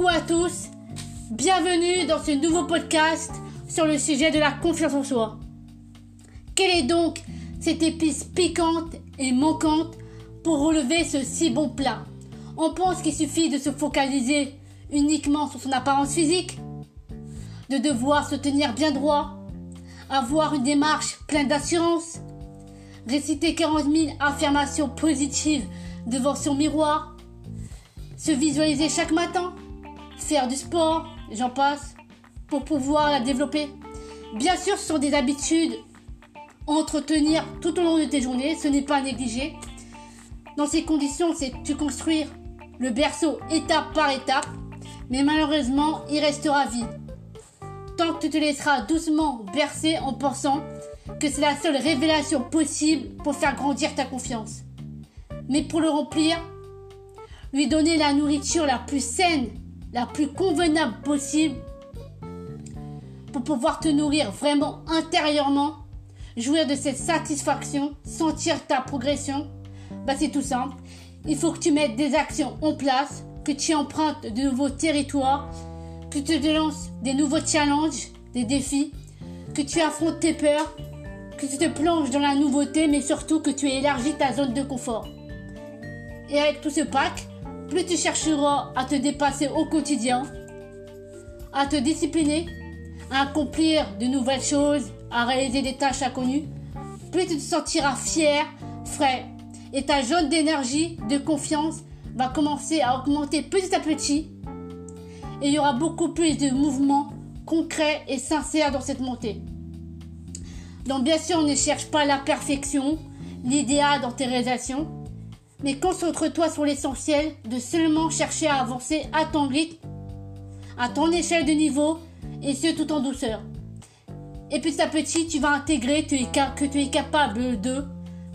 Coucou à tous, bienvenue dans ce nouveau podcast sur le sujet de la confiance en soi. Quelle est donc cette épice piquante et manquante pour relever ce si bon plat? On pense qu'il suffit de se focaliser uniquement sur son apparence physique, de devoir se tenir bien droit, avoir une démarche pleine d'assurance, réciter 40 000 affirmations positives devant son miroir, se visualiser chaque matin, faire du sport, j'en passe, pour pouvoir la développer. Bien sûr, ce sont des habitudes entretenir tout au long de tes journées, ce n'est pas à négliger. Dans ces conditions, c'est tu construire le berceau étape par étape, mais malheureusement, il restera vide. Tant que tu te laisseras doucement bercer en pensant que c'est la seule révélation possible pour faire grandir ta confiance. Mais pour le remplir, lui donner la nourriture la plus saine, la plus convenable possible, pour pouvoir te nourrir vraiment intérieurement, jouir de cette satisfaction, sentir ta progression, bah c'est tout simple. Il faut que tu mettes des actions en place, que tu empruntes de nouveaux territoires, que tu te lances des nouveaux challenges, des défis, que tu affrontes tes peurs, que tu te plonges dans la nouveauté, mais surtout que tu élargis ta zone de confort. Et avec tout ce pack, plus tu chercheras à te dépasser au quotidien, à te discipliner, à accomplir de nouvelles choses, à réaliser des tâches inconnues, plus tu te sentiras fier, frais, et ta zone d'énergie, de confiance va commencer à augmenter petit à petit, et il y aura beaucoup plus de mouvements concrets et sincères dans cette montée. Donc bien sûr, on ne cherche pas la perfection, l'idéal dans tes réalisations, mais concentre-toi sur l'essentiel de seulement chercher à avancer à ton rythme, à ton échelle de niveau, et ce tout en douceur. Et petit à petit, tu vas intégrer que tu es capable de,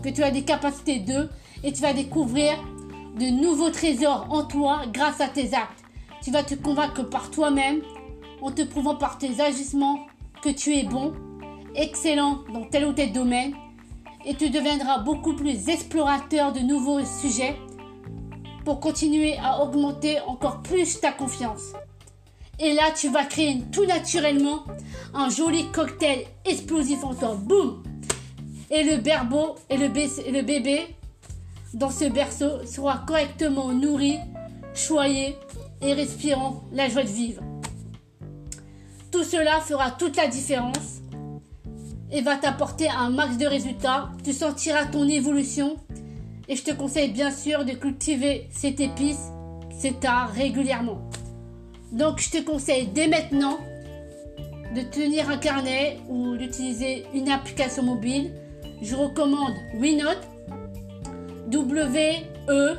que tu as des capacités de, et tu vas découvrir de nouveaux trésors en toi grâce à tes actes. Tu vas te convaincre par toi-même, en te prouvant par tes agissements que tu es bon, excellent dans tel ou tel domaine, et tu deviendras beaucoup plus explorateur de nouveaux sujets pour continuer à augmenter encore plus ta confiance. Et là, tu vas créer tout naturellement un joli cocktail explosif en toi. Boum Et le berbeau et le, bébé dans ce berceau sera correctement nourri, choyé et respirant la joie de vivre. Tout cela fera toute la différence et va t'apporter un max de résultats. Tu sentiras ton évolution et je te conseille bien sûr de cultiver cette épice, cet art régulièrement. Donc je te conseille dès maintenant de tenir un carnet ou d'utiliser une application mobile. Je recommande WeNote, W-E-N-O-T-E,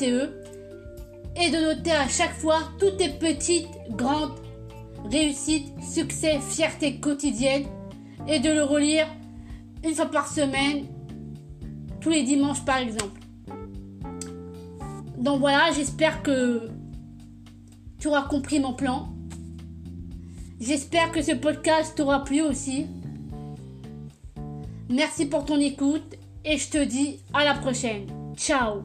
-E, et de noter à chaque fois toutes tes petites, grandes réussites, succès, fierté quotidienne et de le relire une fois par semaine, tous les dimanches par exemple. Donc voilà, j'espère que tu auras compris mon plan. J'espère que ce podcast t'aura plu aussi. Merci pour ton écoute et je te dis à la prochaine. Ciao